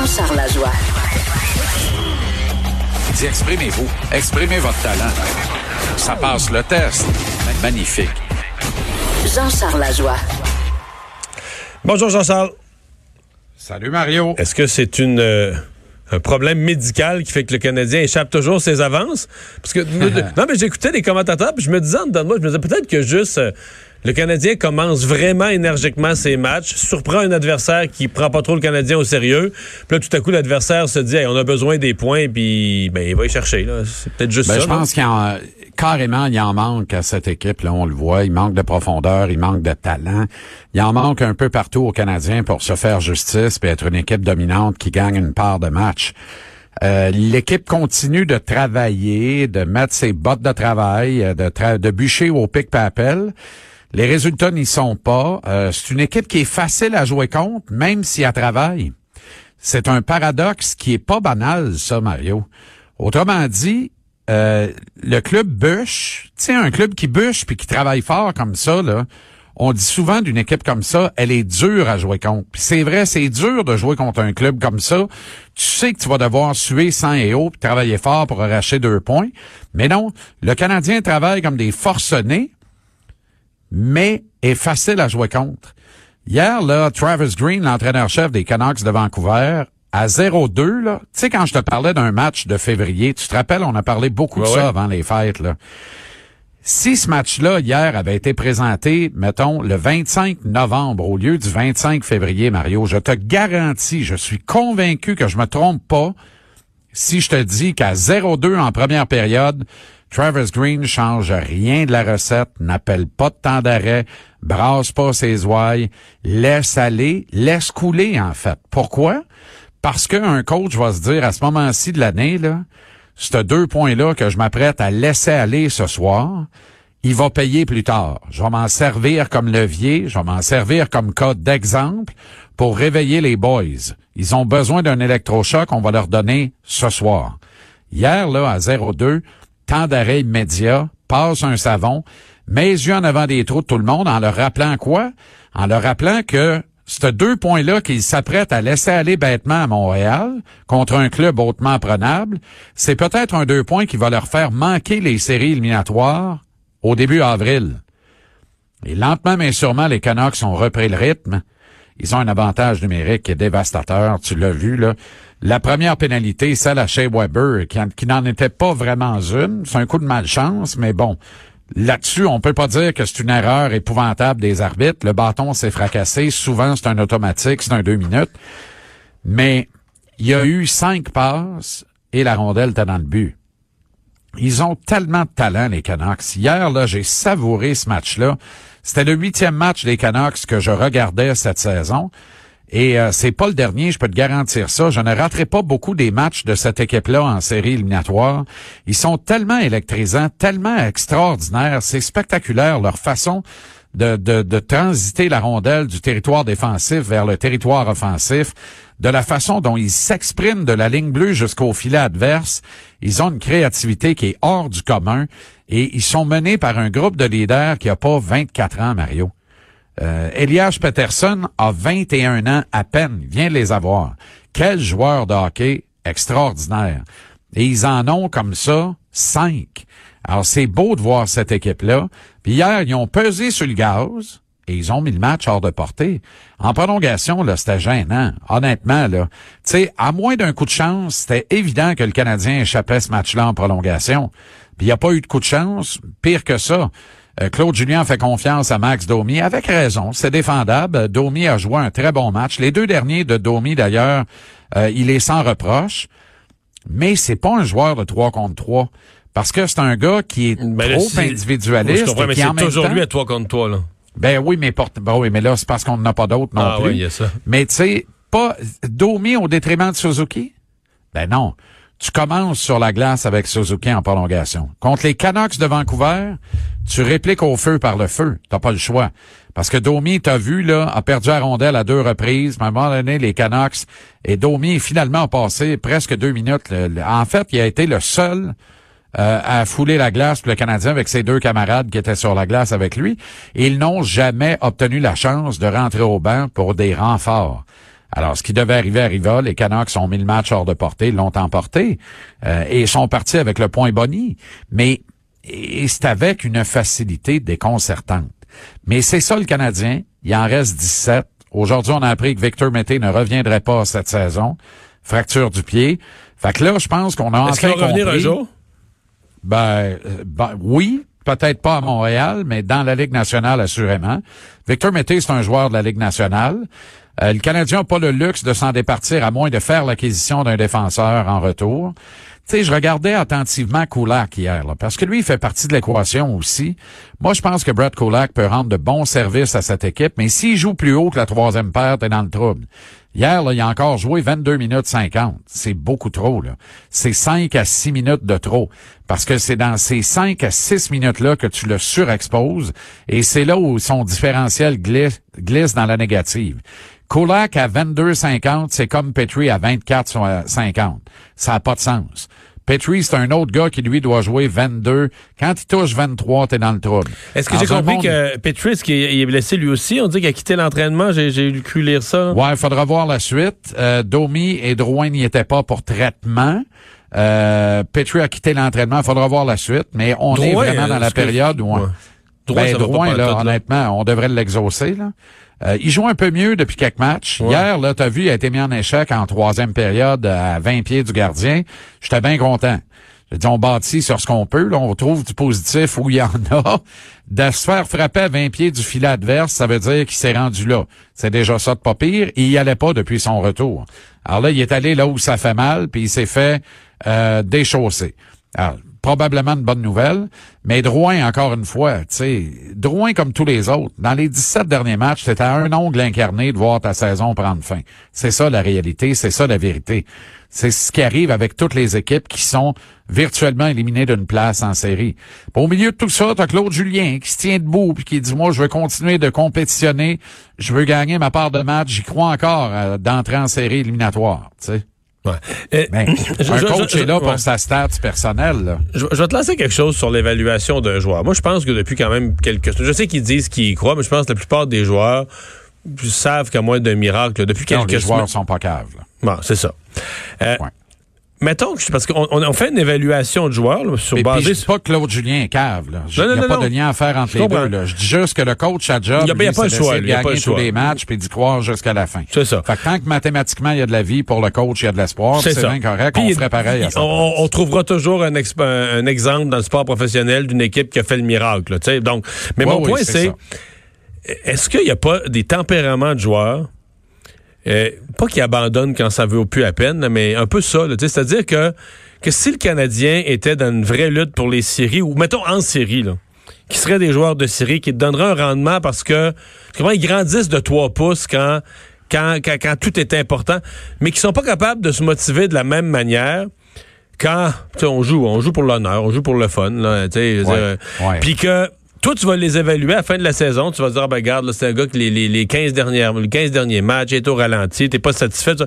Jean-Charles Lajoie. Dis, exprimez-vous. Exprimez votre talent. Ça passe le test. Magnifique. Jean-Charles Lajoie. Bonjour Jean-Charles. Salut Mario. Est-ce que c'est une euh, un problème médical qui fait que le Canadien échappe toujours ses avances? Parce que non, mais j'écoutais les commentateurs puis je me disais en dedans de moi, je me disais peut-être que juste euh, le Canadien commence vraiment énergiquement ses matchs, surprend un adversaire qui prend pas trop le Canadien au sérieux. Puis là, tout à coup, l'adversaire se dit, on a besoin des points, puis ben, il va y chercher. Là. C'est peut-être juste ben, ça. Je pense qu'il en, carrément, il en manque à cette équipe. Là, on le voit. Il manque de profondeur, il manque de talent. Il en manque un peu partout au Canadien pour se faire justice et être une équipe dominante qui gagne une part de match. Euh, l'équipe continue de travailler, de mettre ses bottes de travail, de, de bûcher au pic papel. Les résultats n'y sont pas. Euh, c'est une équipe qui est facile à jouer contre, même si elle travaille. C'est un paradoxe qui est pas banal, ça, Mario. Autrement dit, euh, le club bûche, tu sais, un club qui bûche puis qui travaille fort comme ça, là, on dit souvent d'une équipe comme ça, elle est dure à jouer contre. Puis c'est vrai, c'est dur de jouer contre un club comme ça. Tu sais que tu vas devoir suer sang et eau puis travailler fort pour arracher deux points. Mais non, le Canadien travaille comme des forcenés mais est facile à jouer contre. Hier, là, Travis Green, l'entraîneur-chef des Canucks de Vancouver, à 0-2, là, tu sais, quand je te parlais d'un match de février, tu te rappelles, on a parlé beaucoup de ça avant les fêtes, là. Si ce match-là, hier, avait été présenté, mettons, le 25 novembre au lieu du 25 février, Mario, je te garantis, je suis convaincu que je me trompe pas si je te dis qu'à 0-2 en première période, Travis Green change rien de la recette, n'appelle pas de temps d'arrêt, brasse pas ses ouailles, laisse aller, laisse couler en fait. Pourquoi? Parce qu'un coach va se dire à ce moment-ci de l'année, là, ces deux points-là que je m'apprête à laisser aller ce soir, il va payer plus tard. Je vais m'en servir comme levier, je vais m'en servir comme code d'exemple pour réveiller les boys. Ils ont besoin d'un électrochoc, on va leur donner ce soir. Hier, là, à 0-2, temps d'arrêt immédiat, passe un savon, met les yeux en avant des trous de tout le monde en leur rappelant quoi? En leur rappelant que ces deux points-là qu'ils s'apprêtent à laisser aller bêtement à Montréal contre un club hautement prenable, c'est peut-être un deux points qui va leur faire manquer les séries éliminatoires au début avril. Et lentement mais sûrement, les Canucks ont repris le rythme. Ils ont un avantage numérique qui est dévastateur. Tu l'as vu, là. La première pénalité, celle à Shea Weber, qui, n'en était pas vraiment une. C'est un coup de malchance, mais bon. Là-dessus, on peut pas dire que c'est une erreur épouvantable des arbitres. Le bâton s'est fracassé. Souvent, c'est un automatique, c'est un deux minutes. Mais il y a eu cinq passes et la rondelle était dans le but. Ils ont tellement de talent, les Canucks. Hier, là, j'ai savouré ce match-là. C'était le huitième match des Canucks que je regardais cette saison. Et euh, c'est pas le dernier, je peux te garantir ça. Je ne raterai pas beaucoup des matchs de cette équipe-là en série éliminatoire. Ils sont tellement électrisants, tellement extraordinaires. C'est spectaculaire leur façon de, de, de, transiter la rondelle du territoire défensif vers le territoire offensif, de la façon dont ils s'expriment de la ligne bleue jusqu'au filet adverse. Ils ont une créativité qui est hors du commun et ils sont menés par un groupe de leaders qui a pas 24 ans, Mario. Euh, Elias Peterson a 21 ans à peine. Vient de les avoir. Quel joueur de hockey extraordinaire. Et ils en ont comme ça cinq. Alors, c'est beau de voir cette équipe-là. Puis hier, ils ont pesé sur le gaz et ils ont mis le match hors de portée. En prolongation, là, c'était gênant. Honnêtement, là. Tu sais, à moins d'un coup de chance, c'était évident que le Canadien échappait ce match-là en prolongation. Puis il n'y a pas eu de coup de chance. Pire que ça. Euh, Claude Julien fait confiance à Max Domi, avec raison, c'est défendable. Domi a joué un très bon match. Les deux derniers de Domi, d'ailleurs, euh, il est sans reproche. Mais c'est pas un joueur de 3 contre 3. Parce que c'est un gars qui est Ben là, trop individualiste. Je mais c'est toujours temps- lui à toi contre toi, là. Ben oui, mais, porte... ben oui, mais là, c'est parce qu'on n'en a pas d'autres non Ah plus. oui, il y a ça. Mais tu sais, pas Domi au détriment de Suzuki? Ben non. Tu commences sur la glace avec Suzuki en prolongation. Contre les Canucks de Vancouver, tu répliques au feu par le feu. T'as pas le choix. Parce que Domi, t'as vu, là, a perdu la rondelle à deux reprises. À un moment donné, les Canucks, et Domi, finalement, a passé presque deux minutes. En fait, il a été le seul euh, à fouler la glace pour le Canadien avec ses deux camarades qui étaient sur la glace avec lui. Ils n'ont jamais obtenu la chance de rentrer au banc pour des renforts. Alors, ce qui devait arriver arriva. Les Canucks ont mis le match hors de portée, l'ont emporté euh, et sont partis avec le point boni. Mais c'est avec une facilité déconcertante. Mais c'est ça le Canadien. Il en reste 17. Aujourd'hui, on a appris que Victor Mété ne reviendrait pas cette saison. Fracture du pied. Fait que là, je pense qu'on a Est-ce enfin qu'il va revenir un jour? ben, euh, ben, oui, peut-être pas à Montréal, mais dans la Ligue nationale, assurément. Victor Mété, c'est un joueur de la Ligue nationale. Euh, le Canadien n'a pas le luxe de s'en départir à moins de faire l'acquisition d'un défenseur en retour. Tu sais, je regardais attentivement Kulak hier, là, parce que lui, il fait partie de l'équation aussi. Moi, je pense que Brett Kulak peut rendre de bons services à cette équipe, mais s'il joue plus haut que la troisième paire, t'es dans le trouble. Hier, là, il a encore joué 22 minutes 50. C'est beaucoup trop, là. C'est 5 à 6 minutes de trop. Parce que c'est dans ces 5 à 6 minutes-là que tu le surexposes et c'est là où son différentiel glisse, dans la négative. Kulak à 22,50, c'est comme Petrie à 24,50. Ça n'a pas de sens. Petrie, c'est un autre gars qui, lui, doit jouer 22. Quand il touche 23, t'es dans le trouble. Est-ce que j'ai compris monde- que Petris, qui est, blessé lui aussi, on dit qu'il a quitté l'entraînement, j'ai, cru lire ça. Ouais, il faudra voir la suite. Euh, Domi et Drouin n'y étaient pas pour traitement. Euh, Petrie a quitté l'entraînement. Il faudra voir la suite. Mais on est vraiment euh, dans la est-ce que- période où... on- Ouais. Drouin, Ben, Drouin, là. honnêtement, on devrait l'exaucer. Là. Euh, il joue un peu mieux depuis quelques matchs. Ouais. Hier, là, t'as vu, il a été mis en échec en troisième période à 20 pieds du gardien. J'étais bien content. J'ai dit, on bâtit sur ce qu'on peut. Là, on trouve du positif où il y en a. De se faire frapper à 20 pieds du filet adverse, ça veut dire qu'il s'est rendu là. C'est déjà ça de pas pire. Et il y allait pas depuis son retour. Alors là, il est allé là où ça fait mal, puis il s'est fait euh, déchausser. Alors, probablement une bonne nouvelle, mais Drouin, encore une fois, tu sais, Drouin comme tous les autres, dans les 17 derniers matchs, c'était à un ongle incarné de voir ta saison prendre fin. C'est ça la réalité, c'est ça la vérité. C'est ce qui arrive avec toutes les équipes qui sont virtuellement éliminées d'une place en série. Au milieu de tout ça, t'as Claude Julien qui se tient debout puis qui dit, moi, je veux continuer de compétitionner, je veux gagner ma part de match, j'y crois encore euh, d'entrer en série éliminatoire, tu sais. Ouais. Euh, Mais je- un je- coach je- est là ouais. pour sa stats personnelle, là. Je, vais te lancer quelque chose sur l'évaluation d'un joueur. Moi, je pense que depuis quand même quelques... Je sais qu'ils disent qu'ils y croient, mais je pense que la plupart des joueurs savent qu'à moins d'un miracle, depuis Non, quelques les semaines... joueurs sont pas caves, là. Bon, c'est ça. Euh, Ouais. Mettons que... Parce qu'on on, on fait une évaluation de joueurs là, sur Mais basée je dis pas que Claude Julien est cave, là. Je- Non, non, Il n'y a non, pas de lien à faire entre les deux, là. Je dis juste que le coach à job, Il y a- a pas le choix, il a pas le gagner tous choix. les matchs puis d'y croire jusqu'à la fin. C'est ça. Fait que tant que mathématiquement, il y a de la vie pour le coach, il y a de l'espoir, c'est ça. bien correct, Puis, on ferait pareil à ça. on, on trouvera toujours un, exp- un, exemple dans le sport professionnel d'une équipe qui a fait le miracle. là. Donc, mais Ouais, mon oui, point, c'est est-ce qu'il n'y a pas des tempéraments de joueurs, euh, pas qui abandonnent quand ça vaut plus à peine, mais un peu ça. C'est-à-dire que, que si le Canadien était dans une vraie lutte pour les séries, ou mettons en série, là, qui seraient des joueurs de série, qui te donneraient un rendement parce que comment ils grandissent de 3 pouces quand, quand, quand, quand tout est important, mais qui sont pas capables de se motiver de la même manière quand tu sais, on joue, on joue pour l'honneur, on joue pour le fun, là, tu sais, puis que toi, tu vas les évaluer à la fin de la saison. Tu vas dire, ah, ben, regarde, c'est un gars que les, les, les 15 dernières, les 15 derniers matchs est au ralenti, t'es pas satisfait. ça.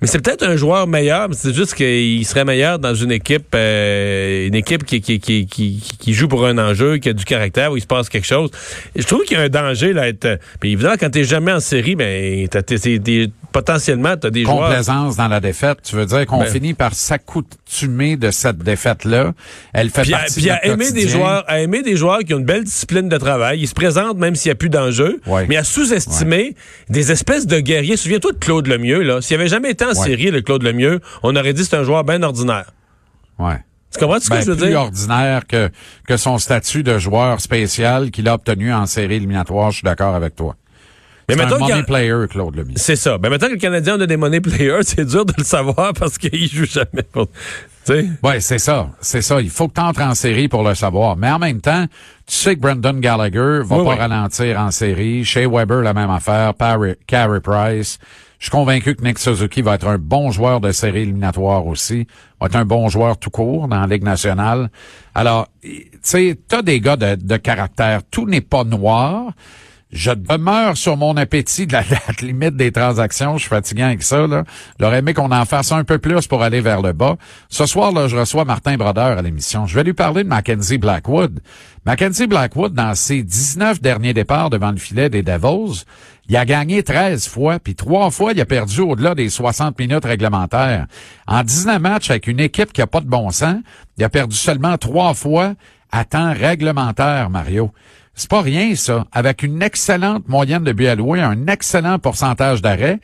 Mais c'est peut-être un joueur meilleur, mais c'est juste qu'il serait meilleur dans une équipe, euh, une équipe qui, qui, qui, qui, joue pour un enjeu, qui a du caractère, où il se passe quelque chose. Je trouve qu'il y a un danger là. Être, puis évidemment, quand t'es jamais en série, ben, t'as, t'es- des- potentiellement, t'as des joueurs. Complaisance dans la défaite, tu veux dire qu'on Ben- finit par s'accoutumer de cette défaite-là. Elle fait Puis, à, partie puis de à notre aimer des joueurs, à aimer des joueurs qui ont une belle discipline de travail, ils se présentent même s'il n'y a plus d'enjeu, Ouais. mais à sous-estimer des espèces de guerriers. Souviens-toi de Claude Lemieux là, s'il avait jamais été en Ouais. série le Claude Lemieux, on aurait dit que c'est un joueur bien ordinaire. Ouais. Tu comprends ce que Ben, je veux plus dire? ordinaire que, que son statut de joueur spécial qu'il a obtenu en série éliminatoire, je suis d'accord avec toi. Mais C'est un mettons qu'il y money a- player, Claude Lemieux. C'est ça. Ben maintenant que le Canadien a des money players, c'est dur de le savoir parce qu'il joue jamais. pour- Ouais, c'est ça. C'est ça. Il faut que tu entres en série pour le savoir. Mais en même temps, tu sais que Brandon Gallagher va Oui, pas oui. ralentir en série. Shea Weber, la même affaire. Parry- Carey Price. Je suis convaincu que Nick Suzuki va être un bon joueur de série éliminatoire aussi. Va être un bon joueur tout court dans la Ligue nationale. Alors, tu sais, t'as des gars de, de caractère. Tout n'est pas noir. Je demeure sur mon appétit de la limite des transactions. Je suis fatigué avec ça. Là. J'aurais aimé qu'on en fasse un peu plus pour aller vers le bas. Ce soir, là, je reçois Martin Brodeur à l'émission. Je vais lui parler de Mackenzie Blackwood. Mackenzie Blackwood, dans ses 19 derniers départs devant le filet des Devils, il a gagné 13 fois, puis trois fois, il a perdu au-delà des 60 minutes réglementaires. En 19 matchs avec une équipe qui a pas de bon sens, il a perdu seulement trois fois à temps réglementaire, Mario. C'est pas rien, ça. Avec une excellente moyenne de buts alloués, un excellent pourcentage d'arrêt,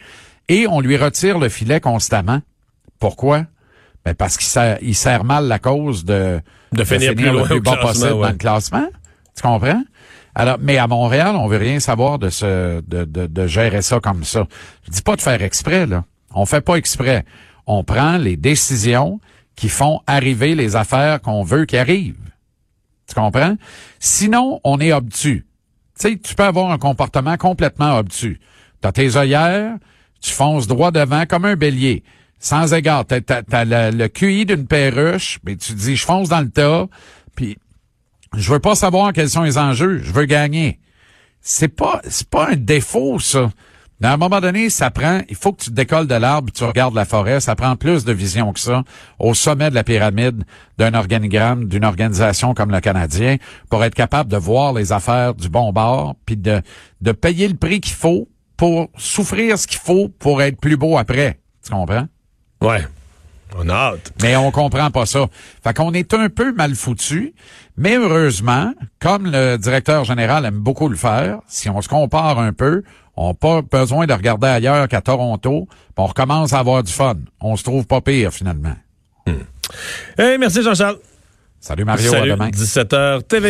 et on lui retire le filet constamment. Pourquoi? Ben parce qu'il sert, il sert mal la cause de, De finir plus le loin plus bas possible ouais. dans le classement. Tu comprends? Alors, mais à Montréal, on veut rien savoir de ce, de, de, de gérer ça comme ça. Je dis pas de faire exprès, là. On fait pas exprès. On prend les décisions qui font arriver les affaires qu'on veut qui arrivent. Tu comprends? Sinon, on est obtus. Tu sais, tu peux avoir un comportement complètement obtus. T'as tes œillères, tu fonces droit devant comme un bélier. Sans égard, t'as, le QI d'une perruche, mais tu dis, je fonce dans le tas, puis je veux pas savoir quels sont les enjeux, je veux gagner. C'est pas, c'est pas un défaut, ça. Mais à un moment donné, ça prend, il faut que tu te décolles de l'arbre, tu regardes la forêt, ça prend plus de vision que ça au sommet de la pyramide d'un organigramme, d'une organisation comme le Canadien, pour être capable de voir les affaires du bon bord, puis de, de payer le prix qu'il faut pour souffrir ce qu'il faut pour être plus beau après. Tu comprends? Ouais. On a hâte. Mais on comprend pas ça. Fait qu'on est un peu mal foutu, mais heureusement, comme le directeur général aime beaucoup le faire, si on se compare un peu, on n'a pas besoin de regarder ailleurs qu'à Toronto, on recommence à avoir du fun. On se trouve pas pire finalement. Hey, merci Jean-Charles. Salut Mario, Salut. à demain. 17h TVA.